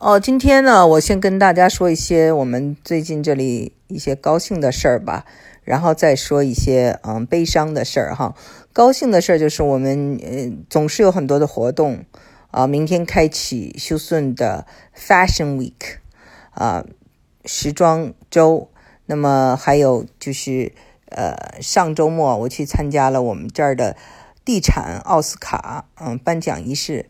哦，今天呢，我先跟大家说一些我们最近这里一些高兴的事儿吧，然后再说一些嗯悲伤的事儿哈。高兴的事儿就是我们呃总是有很多的活动啊，明天开启休斯顿的 Fashion Week 啊时装周，那么还有就是呃上周末我去参加了我们这儿的地产奥斯卡嗯颁奖仪式。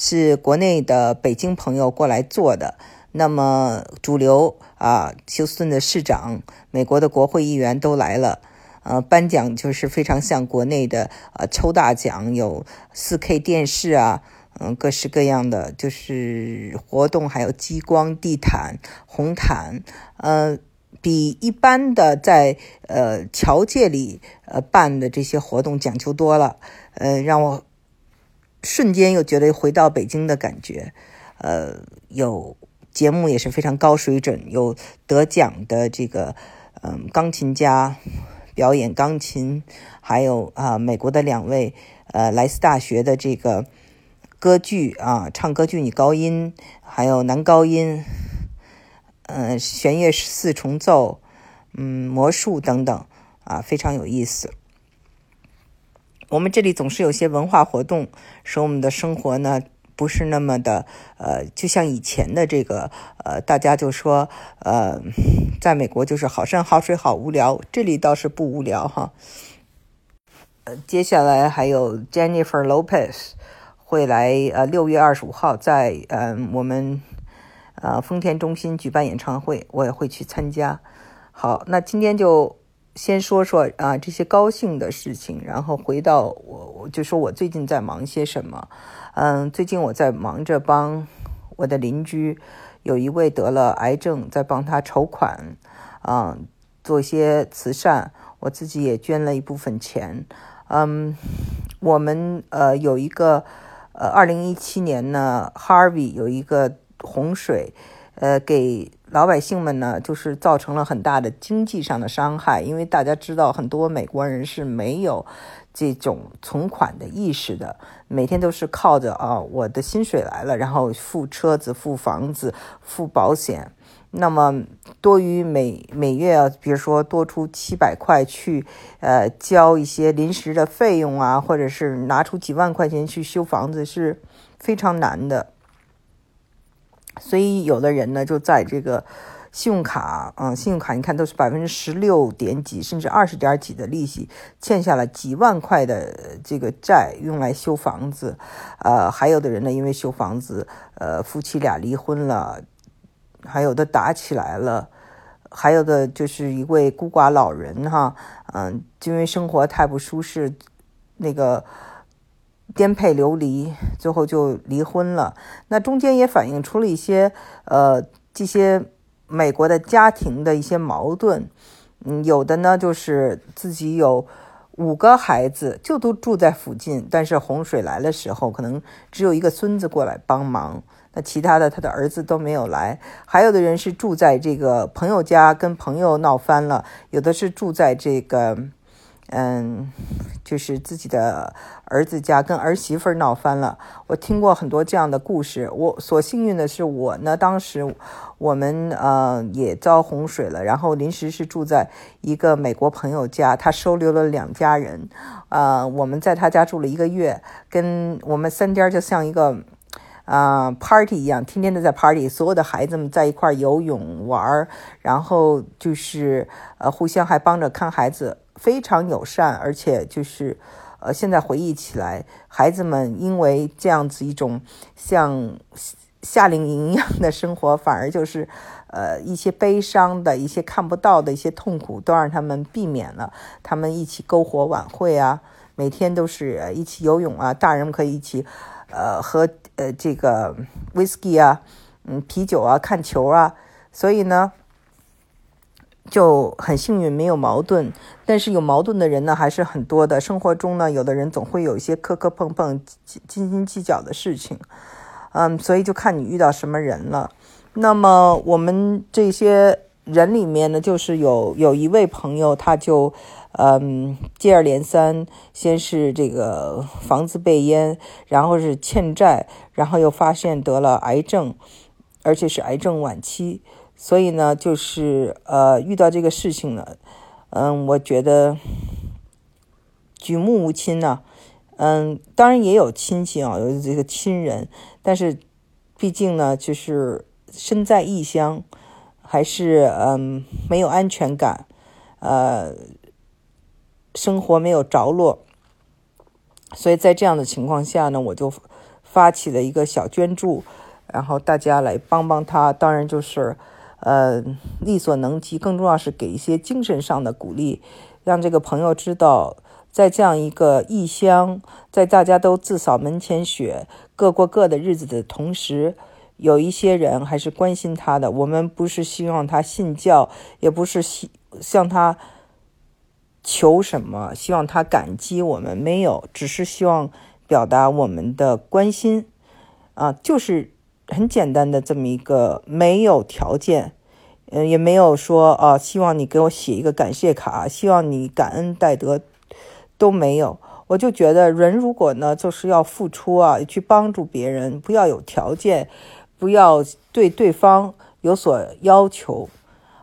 是国内的北京朋友过来做的，那么主流啊，休斯顿的市长、美国的国会议员都来了，呃，颁奖就是非常像国内的呃抽大奖，有 4K 电视啊，嗯，各式各样的就是活动，还有激光地毯、红毯，呃，比一般的在呃侨界里呃办的这些活动讲究多了，呃，让我。瞬间又觉得回到北京的感觉，呃，有节目也是非常高水准，有得奖的这个嗯钢琴家表演钢琴，还有啊美国的两位呃莱斯大学的这个歌剧啊唱歌剧女高音，还有男高音，嗯弦乐四重奏，嗯魔术等等啊非常有意思。我们这里总是有些文化活动，使我们的生活呢不是那么的呃，就像以前的这个呃，大家就说呃，在美国就是好山好水好无聊，这里倒是不无聊哈。呃，接下来还有 Jennifer Lopez 会来呃，六月二十五号在嗯我们呃丰田中心举办演唱会，我也会去参加。好，那今天就。先说说啊这些高兴的事情，然后回到我我就说我最近在忙些什么。嗯，最近我在忙着帮我的邻居，有一位得了癌症，在帮他筹款，嗯，做一些慈善。我自己也捐了一部分钱。嗯，我们呃有一个呃二零一七年呢，Harvey 有一个洪水，呃给。老百姓们呢，就是造成了很大的经济上的伤害，因为大家知道，很多美国人是没有这种存款的意识的，每天都是靠着啊，我的薪水来了，然后付车子、付房子、付保险，那么多于每每月啊，比如说多出七百块去呃交一些临时的费用啊，或者是拿出几万块钱去修房子，是非常难的。所以有的人呢，就在这个信用卡，嗯，信用卡你看都是百分之十六点几，甚至二十点几的利息，欠下了几万块的这个债，用来修房子。呃，还有的人呢，因为修房子，呃，夫妻俩离婚了，还有的打起来了，还有的就是一位孤寡老人，哈，嗯，因为生活太不舒适，那个。颠沛流离，最后就离婚了。那中间也反映出了一些，呃，这些美国的家庭的一些矛盾。嗯，有的呢就是自己有五个孩子，就都住在附近，但是洪水来的时候，可能只有一个孙子过来帮忙，那其他的他的儿子都没有来。还有的人是住在这个朋友家，跟朋友闹翻了；有的是住在这个。嗯，就是自己的儿子家跟儿媳妇闹翻了。我听过很多这样的故事。我所幸运的是，我呢当时我们呃也遭洪水了，然后临时是住在一个美国朋友家，他收留了两家人。呃，我们在他家住了一个月，跟我们三家就像一个啊 party 一样，天天都在 party，所有的孩子们在一块游泳玩，然后就是呃互相还帮着看孩子。非常友善，而且就是，呃，现在回忆起来，孩子们因为这样子一种像夏令营一样的生活，反而就是，呃，一些悲伤的一些看不到的一些痛苦都让他们避免了。他们一起篝火晚会啊，每天都是一起游泳啊，大人们可以一起，呃，喝呃这个 whisky 啊，嗯，啤酒啊，看球啊，所以呢。就很幸运，没有矛盾。但是有矛盾的人呢，还是很多的。生活中呢，有的人总会有一些磕磕碰碰、斤斤计较的事情。嗯，所以就看你遇到什么人了。那么我们这些人里面呢，就是有有一位朋友，他就嗯接二连三，先是这个房子被淹，然后是欠债，然后又发现得了癌症。而且是癌症晚期，所以呢，就是呃，遇到这个事情呢，嗯，我觉得举目无亲呢，嗯，当然也有亲戚啊，有这个亲人，但是毕竟呢，就是身在异乡，还是嗯没有安全感，呃，生活没有着落，所以在这样的情况下呢，我就发起了一个小捐助。然后大家来帮帮他，当然就是，呃，力所能及。更重要是给一些精神上的鼓励，让这个朋友知道，在这样一个异乡，在大家都自扫门前雪、各过各的日子的同时，有一些人还是关心他的。我们不是希望他信教，也不是希向他求什么，希望他感激我们，没有，只是希望表达我们的关心，啊，就是。很简单的这么一个没有条件，嗯，也没有说啊，希望你给我写一个感谢卡，希望你感恩戴德，都没有。我就觉得人如果呢，就是要付出啊，去帮助别人，不要有条件，不要对对方有所要求，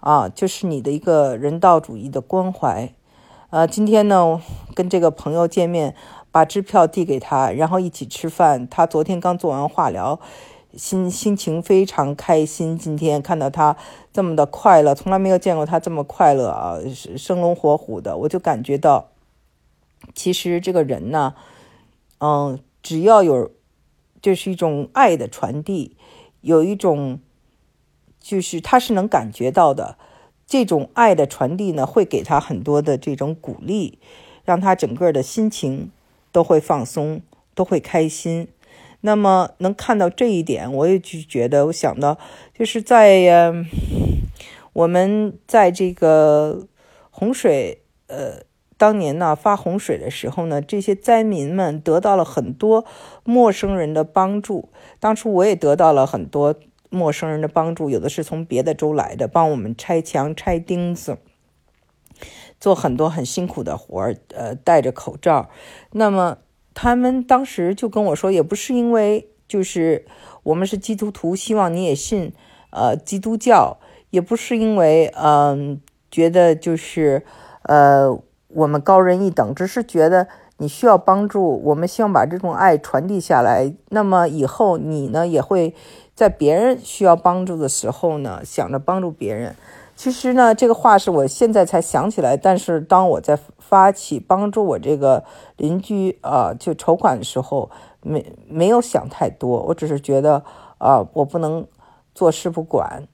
啊，就是你的一个人道主义的关怀。呃，今天呢，跟这个朋友见面，把支票递给他，然后一起吃饭。他昨天刚做完化疗。心心情非常开心，今天看到他这么的快乐，从来没有见过他这么快乐啊，生龙活虎的，我就感觉到，其实这个人呢，嗯，只要有，就是一种爱的传递，有一种，就是他是能感觉到的，这种爱的传递呢，会给他很多的这种鼓励，让他整个的心情都会放松，都会开心。那么能看到这一点，我也就觉得，我想到就是在呃我们在这个洪水呃当年呢发洪水的时候呢，这些灾民们得到了很多陌生人的帮助。当初我也得到了很多陌生人的帮助，有的是从别的州来的，帮我们拆墙、拆钉子，做很多很辛苦的活儿，呃，戴着口罩。那么。他们当时就跟我说，也不是因为就是我们是基督徒，希望你也信呃基督教，也不是因为嗯觉得就是呃我们高人一等，只是觉得你需要帮助，我们希望把这种爱传递下来。那么以后你呢也会在别人需要帮助的时候呢，想着帮助别人。其实呢，这个话是我现在才想起来。但是当我在发起帮助我这个邻居啊，就筹款的时候，没没有想太多。我只是觉得啊，我不能坐视不管。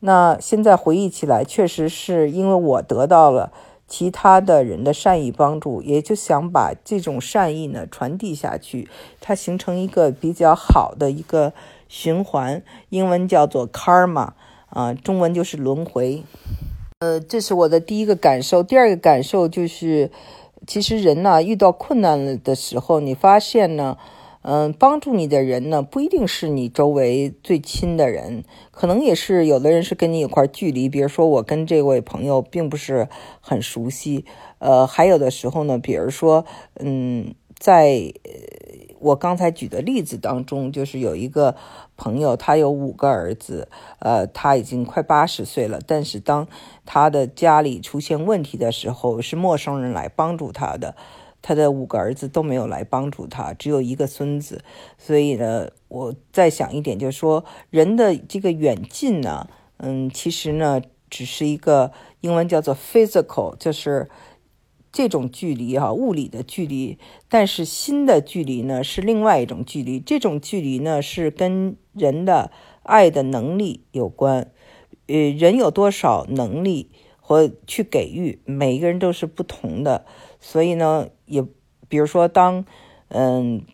那现在回忆起来，确实是因为我得到了其他的人的善意帮助，也就想把这种善意呢传递下去，它形成一个比较好的一个循环。英文叫做 karma。啊，中文就是轮回。呃，这是我的第一个感受。第二个感受就是，其实人呢遇到困难的时候，你发现呢，嗯，帮助你的人呢不一定是你周围最亲的人，可能也是有的人是跟你有块距离。比如说，我跟这位朋友并不是很熟悉。呃，还有的时候呢，比如说，嗯，在。呃我刚才举的例子当中，就是有一个朋友，他有五个儿子，呃，他已经快八十岁了。但是当他的家里出现问题的时候，是陌生人来帮助他的，他的五个儿子都没有来帮助他，只有一个孙子。所以呢，我再想一点，就是说人的这个远近呢，嗯，其实呢，只是一个英文叫做 physical，就是。这种距离哈，物理的距离，但是心的距离呢是另外一种距离。这种距离呢是跟人的爱的能力有关。呃，人有多少能力或去给予，每一个人都是不同的。所以呢，也比如说，当嗯，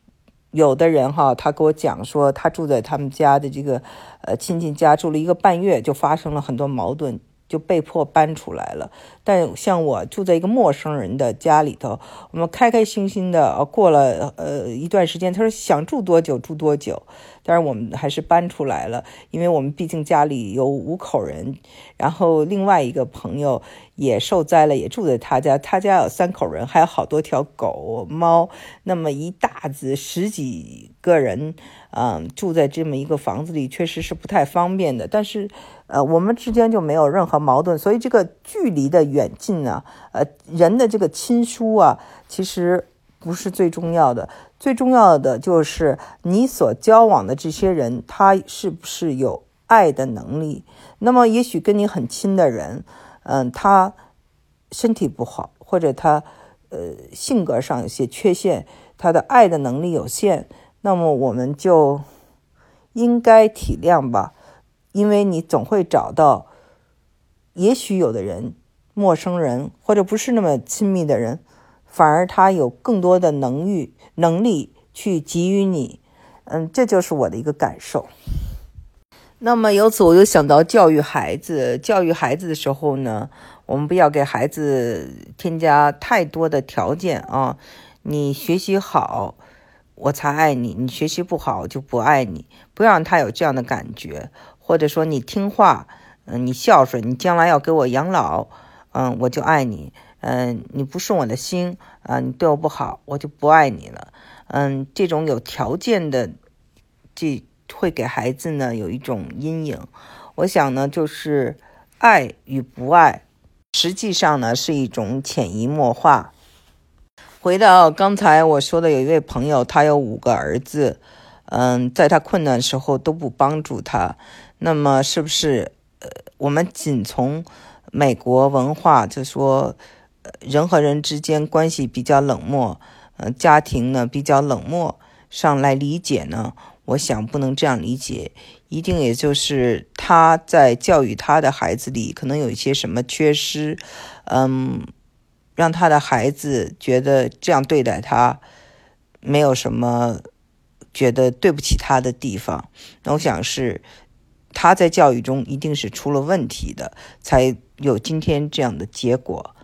有的人哈，他给我讲说，他住在他们家的这个呃亲戚家住了一个半月，就发生了很多矛盾。就被迫搬出来了，但像我住在一个陌生人的家里头，我们开开心心的过了呃一段时间。他说想住多久住多久，但是我们还是搬出来了，因为我们毕竟家里有五口人，然后另外一个朋友也受灾了，也住在他家，他家有三口人，还有好多条狗猫，那么一大子十几个人，嗯，住在这么一个房子里，确实是不太方便的。但是，呃，我们之间就没有任何矛盾，所以这个距离的远近啊，呃，人的这个亲疏啊，其实。不是最重要的，最重要的就是你所交往的这些人，他是不是有爱的能力？那么，也许跟你很亲的人，嗯，他身体不好，或者他呃性格上有些缺陷，他的爱的能力有限，那么我们就应该体谅吧，因为你总会找到，也许有的人，陌生人或者不是那么亲密的人。反而他有更多的能力能力去给予你，嗯，这就是我的一个感受。那么由此我就想到教育孩子，教育孩子的时候呢，我们不要给孩子添加太多的条件啊。你学习好，我才爱你；你学习不好，就不爱你。不要让他有这样的感觉，或者说你听话，嗯，你孝顺，你将来要给我养老，嗯，我就爱你。嗯，你不顺我的心啊，你对我不好，我就不爱你了。嗯，这种有条件的，这会给孩子呢有一种阴影。我想呢，就是爱与不爱，实际上呢是一种潜移默化。回到刚才我说的，有一位朋友，他有五个儿子，嗯，在他困难的时候都不帮助他。那么，是不是呃，我们仅从美国文化就说？人和人之间关系比较冷漠，呃，家庭呢比较冷漠，上来理解呢，我想不能这样理解，一定也就是他在教育他的孩子里可能有一些什么缺失，嗯，让他的孩子觉得这样对待他没有什么觉得对不起他的地方，那我想是他在教育中一定是出了问题的，才有今天这样的结果。